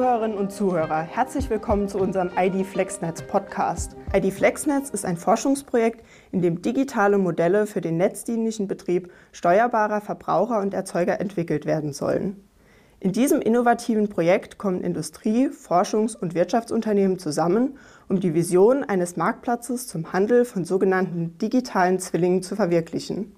Zuhörerinnen und Zuhörer, herzlich willkommen zu unserem ID FlexNetz Podcast. ID FlexNetz ist ein Forschungsprojekt, in dem digitale Modelle für den netzdienlichen Betrieb steuerbarer Verbraucher und Erzeuger entwickelt werden sollen. In diesem innovativen Projekt kommen Industrie-, Forschungs- und Wirtschaftsunternehmen zusammen, um die Vision eines Marktplatzes zum Handel von sogenannten digitalen Zwillingen zu verwirklichen.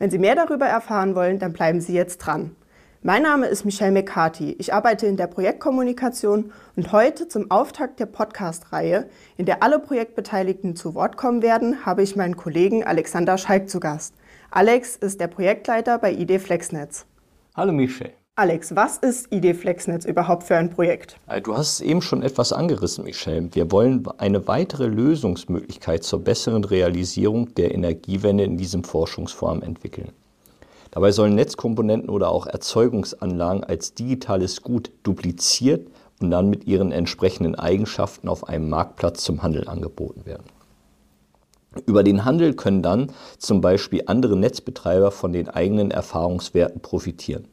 Wenn Sie mehr darüber erfahren wollen, dann bleiben Sie jetzt dran. Mein Name ist Michelle McCarthy. Ich arbeite in der Projektkommunikation und heute zum Auftakt der Podcast-Reihe, in der alle Projektbeteiligten zu Wort kommen werden, habe ich meinen Kollegen Alexander Schalk zu Gast. Alex ist der Projektleiter bei ID Flexnetz. Hallo Michelle. Alex, was ist ID Flexnetz überhaupt für ein Projekt? Äh, du hast es eben schon etwas angerissen, Michelle. Wir wollen eine weitere Lösungsmöglichkeit zur besseren Realisierung der Energiewende in diesem Forschungsform entwickeln. Dabei sollen Netzkomponenten oder auch Erzeugungsanlagen als digitales Gut dupliziert und dann mit ihren entsprechenden Eigenschaften auf einem Marktplatz zum Handel angeboten werden. Über den Handel können dann zum Beispiel andere Netzbetreiber von den eigenen Erfahrungswerten profitieren.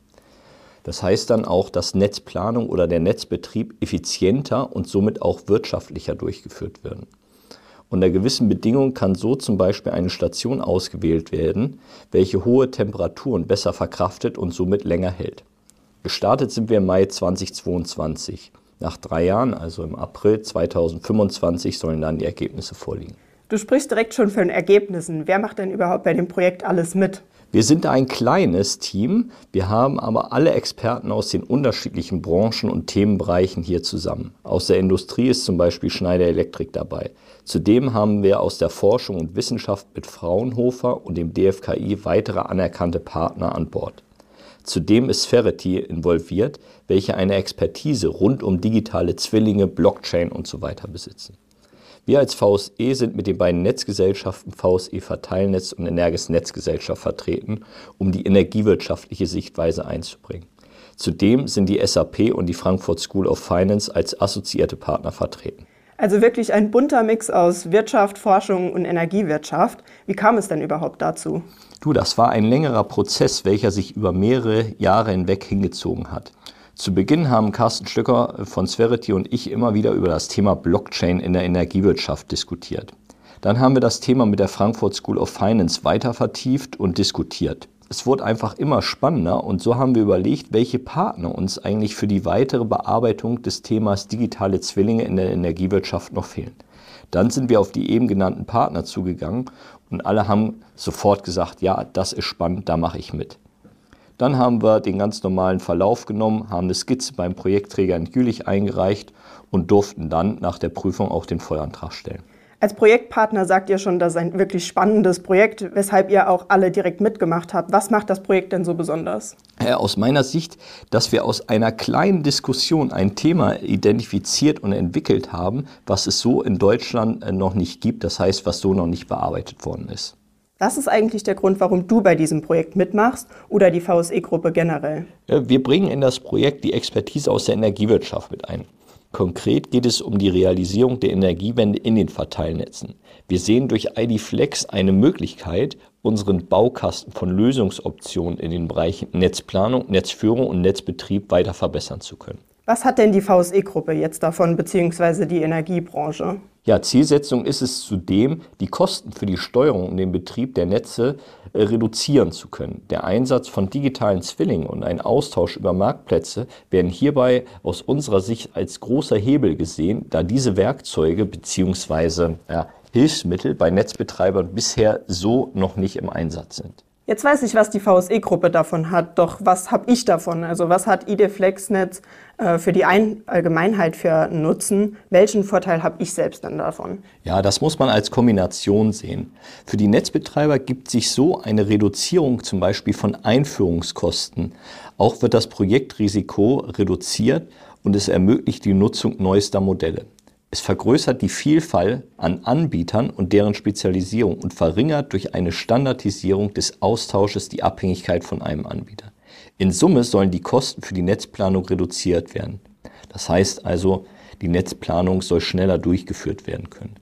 Das heißt dann auch, dass Netzplanung oder der Netzbetrieb effizienter und somit auch wirtschaftlicher durchgeführt werden. Unter gewissen Bedingungen kann so zum Beispiel eine Station ausgewählt werden, welche hohe Temperaturen besser verkraftet und somit länger hält. Gestartet sind wir im Mai 2022. Nach drei Jahren, also im April 2025, sollen dann die Ergebnisse vorliegen. Du sprichst direkt schon von Ergebnissen. Wer macht denn überhaupt bei dem Projekt alles mit? Wir sind ein kleines Team, wir haben aber alle Experten aus den unterschiedlichen Branchen und Themenbereichen hier zusammen. Aus der Industrie ist zum Beispiel Schneider Elektrik dabei. Zudem haben wir aus der Forschung und Wissenschaft mit Fraunhofer und dem DFKI weitere anerkannte Partner an Bord. Zudem ist Ferrety involviert, welche eine Expertise rund um digitale Zwillinge, Blockchain und so besitzen. Wir als VSE sind mit den beiden Netzgesellschaften VSE Verteilnetz und Energes Netzgesellschaft vertreten, um die energiewirtschaftliche Sichtweise einzubringen. Zudem sind die SAP und die Frankfurt School of Finance als assoziierte Partner vertreten. Also wirklich ein bunter Mix aus Wirtschaft, Forschung und Energiewirtschaft. Wie kam es denn überhaupt dazu? Du, das war ein längerer Prozess, welcher sich über mehrere Jahre hinweg hingezogen hat. Zu Beginn haben Carsten Stöcker von Sverity und ich immer wieder über das Thema Blockchain in der Energiewirtschaft diskutiert. Dann haben wir das Thema mit der Frankfurt School of Finance weiter vertieft und diskutiert. Es wurde einfach immer spannender und so haben wir überlegt, welche Partner uns eigentlich für die weitere Bearbeitung des Themas digitale Zwillinge in der Energiewirtschaft noch fehlen. Dann sind wir auf die eben genannten Partner zugegangen und alle haben sofort gesagt, ja, das ist spannend, da mache ich mit. Dann haben wir den ganz normalen Verlauf genommen, haben eine Skizze beim Projektträger in Jülich eingereicht und durften dann nach der Prüfung auch den Vollantrag stellen. Als Projektpartner sagt ihr schon, das ist ein wirklich spannendes Projekt, weshalb ihr auch alle direkt mitgemacht habt. Was macht das Projekt denn so besonders? Aus meiner Sicht, dass wir aus einer kleinen Diskussion ein Thema identifiziert und entwickelt haben, was es so in Deutschland äh, noch nicht gibt, das heißt, was so noch nicht bearbeitet worden ist. Was ist eigentlich der Grund, warum du bei diesem Projekt mitmachst oder die VSE-Gruppe generell? Wir bringen in das Projekt die Expertise aus der Energiewirtschaft mit ein. Konkret geht es um die Realisierung der Energiewende in den Verteilnetzen. Wir sehen durch ID Flex eine Möglichkeit, unseren Baukasten von Lösungsoptionen in den Bereichen Netzplanung, Netzführung und Netzbetrieb weiter verbessern zu können. Was hat denn die VSE-Gruppe jetzt davon, beziehungsweise die Energiebranche? Ja, Zielsetzung ist es zudem, die Kosten für die Steuerung und den Betrieb der Netze äh, reduzieren zu können. Der Einsatz von digitalen Zwillingen und ein Austausch über Marktplätze werden hierbei aus unserer Sicht als großer Hebel gesehen, da diese Werkzeuge bzw. Ja, Hilfsmittel bei Netzbetreibern bisher so noch nicht im Einsatz sind. Jetzt weiß ich, was die VSE-Gruppe davon hat, doch was habe ich davon? Also was hat ID FlexNetz äh, für die Ein Allgemeinheit für Nutzen? Welchen Vorteil habe ich selbst dann davon? Ja, das muss man als Kombination sehen. Für die Netzbetreiber gibt sich so eine Reduzierung zum Beispiel von Einführungskosten. Auch wird das Projektrisiko reduziert und es ermöglicht die Nutzung neuester Modelle. Es vergrößert die Vielfalt an Anbietern und deren Spezialisierung und verringert durch eine Standardisierung des Austausches die Abhängigkeit von einem Anbieter. In Summe sollen die Kosten für die Netzplanung reduziert werden. Das heißt also, die Netzplanung soll schneller durchgeführt werden können.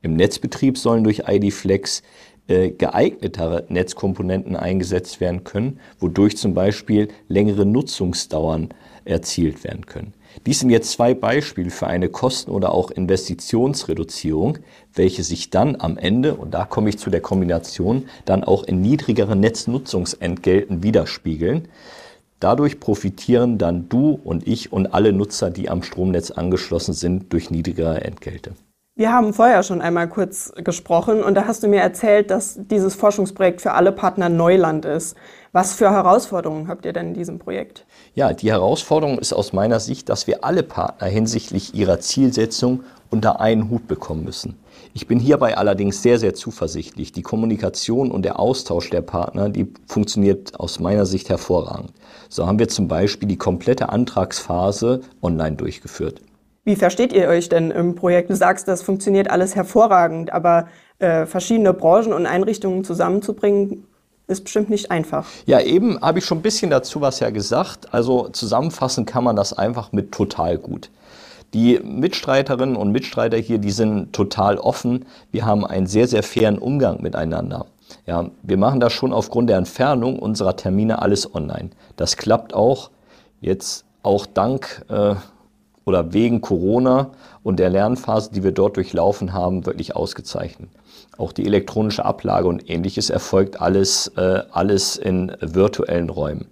Im Netzbetrieb sollen durch ID Flex äh, geeignetere Netzkomponenten eingesetzt werden können, wodurch zum Beispiel längere Nutzungsdauern erzielt werden können. Dies sind jetzt zwei Beispiele für eine Kosten- oder auch Investitionsreduzierung, welche sich dann am Ende, und da komme ich zu der Kombination, dann auch in niedrigeren Netznutzungsentgelten widerspiegeln. Dadurch profitieren dann du und ich und alle Nutzer, die am Stromnetz angeschlossen sind, durch niedrigere Entgelte. Wir haben vorher schon einmal kurz gesprochen und da hast du mir erzählt, dass dieses Forschungsprojekt für alle Partner Neuland ist. Was für Herausforderungen habt ihr denn in diesem Projekt? Ja, die Herausforderung ist aus meiner Sicht, dass wir alle Partner hinsichtlich ihrer Zielsetzung unter einen Hut bekommen müssen. Ich bin hierbei allerdings sehr, sehr zuversichtlich. Die Kommunikation und der Austausch der Partner, die funktioniert aus meiner Sicht hervorragend. So haben wir zum Beispiel die komplette Antragsphase online durchgeführt. Wie versteht ihr euch denn im Projekt? Du sagst, das funktioniert alles hervorragend, aber äh, verschiedene Branchen und Einrichtungen zusammenzubringen, ist bestimmt nicht einfach. Ja, eben habe ich schon ein bisschen dazu was ja gesagt. Also zusammenfassen kann man das einfach mit total gut. Die Mitstreiterinnen und Mitstreiter hier, die sind total offen. Wir haben einen sehr, sehr fairen Umgang miteinander. Ja, wir machen das schon aufgrund der Entfernung unserer Termine alles online. Das klappt auch jetzt auch dank äh, oder wegen Corona und der Lernphase, die wir dort durchlaufen haben, wirklich ausgezeichnet. Auch die elektronische Ablage und ähnliches erfolgt alles, äh, alles in virtuellen Räumen.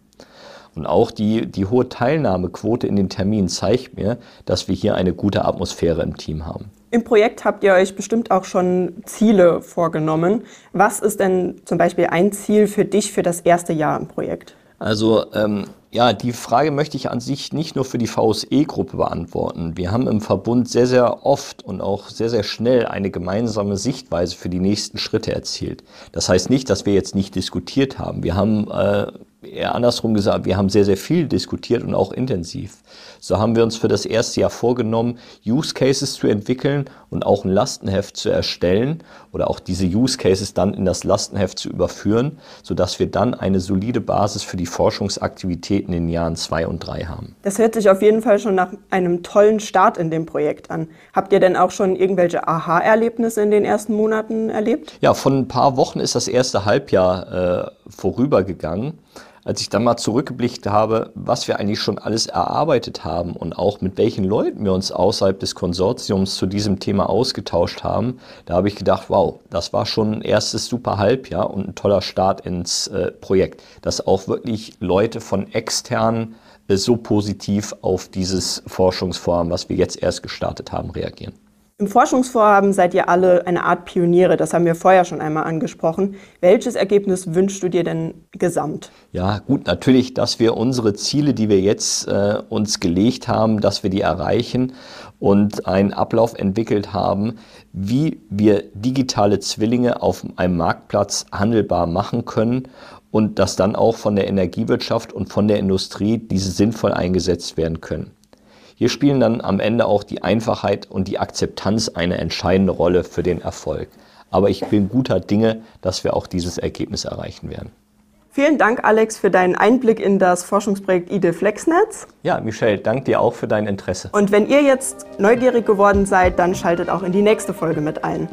Und auch die, die hohe Teilnahmequote in den Terminen zeigt mir, dass wir hier eine gute Atmosphäre im Team haben. Im Projekt habt ihr euch bestimmt auch schon Ziele vorgenommen. Was ist denn zum Beispiel ein Ziel für dich für das erste Jahr im Projekt? Also ähm, ja, die Frage möchte ich an sich nicht nur für die VSE-Gruppe beantworten. Wir haben im Verbund sehr, sehr oft und auch sehr, sehr schnell eine gemeinsame Sichtweise für die nächsten Schritte erzielt. Das heißt nicht, dass wir jetzt nicht diskutiert haben. Wir haben äh, eher andersrum gesagt, wir haben sehr, sehr viel diskutiert und auch intensiv. So haben wir uns für das erste Jahr vorgenommen, Use Cases zu entwickeln und auch ein Lastenheft zu erstellen oder auch diese Use Cases dann in das Lastenheft zu überführen, sodass wir dann eine solide Basis für die Forschungsaktivitäten in den Jahren zwei und drei haben. Das hört sich auf jeden Fall schon nach einem tollen Start in dem Projekt an. Habt ihr denn auch schon irgendwelche Aha-Erlebnisse in den ersten Monaten erlebt? Ja, von ein paar Wochen ist das erste Halbjahr äh, vorübergegangen als ich dann mal zurückgeblickt habe, was wir eigentlich schon alles erarbeitet haben und auch mit welchen Leuten wir uns außerhalb des Konsortiums zu diesem Thema ausgetauscht haben, da habe ich gedacht, wow, das war schon ein erstes super Halbjahr und ein toller Start ins äh, Projekt, dass auch wirklich Leute von externen äh, so positiv auf dieses Forschungsvorhaben, was wir jetzt erst gestartet haben, reagieren. Im Forschungsvorhaben seid ihr alle eine Art Pioniere, das haben wir vorher schon einmal angesprochen. Welches Ergebnis wünschst du dir denn gesamt? Ja, gut, natürlich, dass wir unsere Ziele, die wir jetzt äh, uns gelegt haben, dass wir die erreichen und einen Ablauf entwickelt haben, wie wir digitale Zwillinge auf einem Marktplatz handelbar machen können und dass dann auch von der Energiewirtschaft und von der Industrie diese sinnvoll eingesetzt werden können. Hier spielen dann am Ende auch die Einfachheit und die Akzeptanz eine entscheidende Rolle für den Erfolg. Aber ich bin guter Dinge, dass wir auch dieses Ergebnis erreichen werden. Vielen Dank, Alex, für deinen Einblick in das Forschungsprojekt IDE Flexnetz. Ja, Michelle, danke dir auch für dein Interesse. Und wenn ihr jetzt neugierig geworden seid, dann schaltet auch in die nächste Folge mit ein.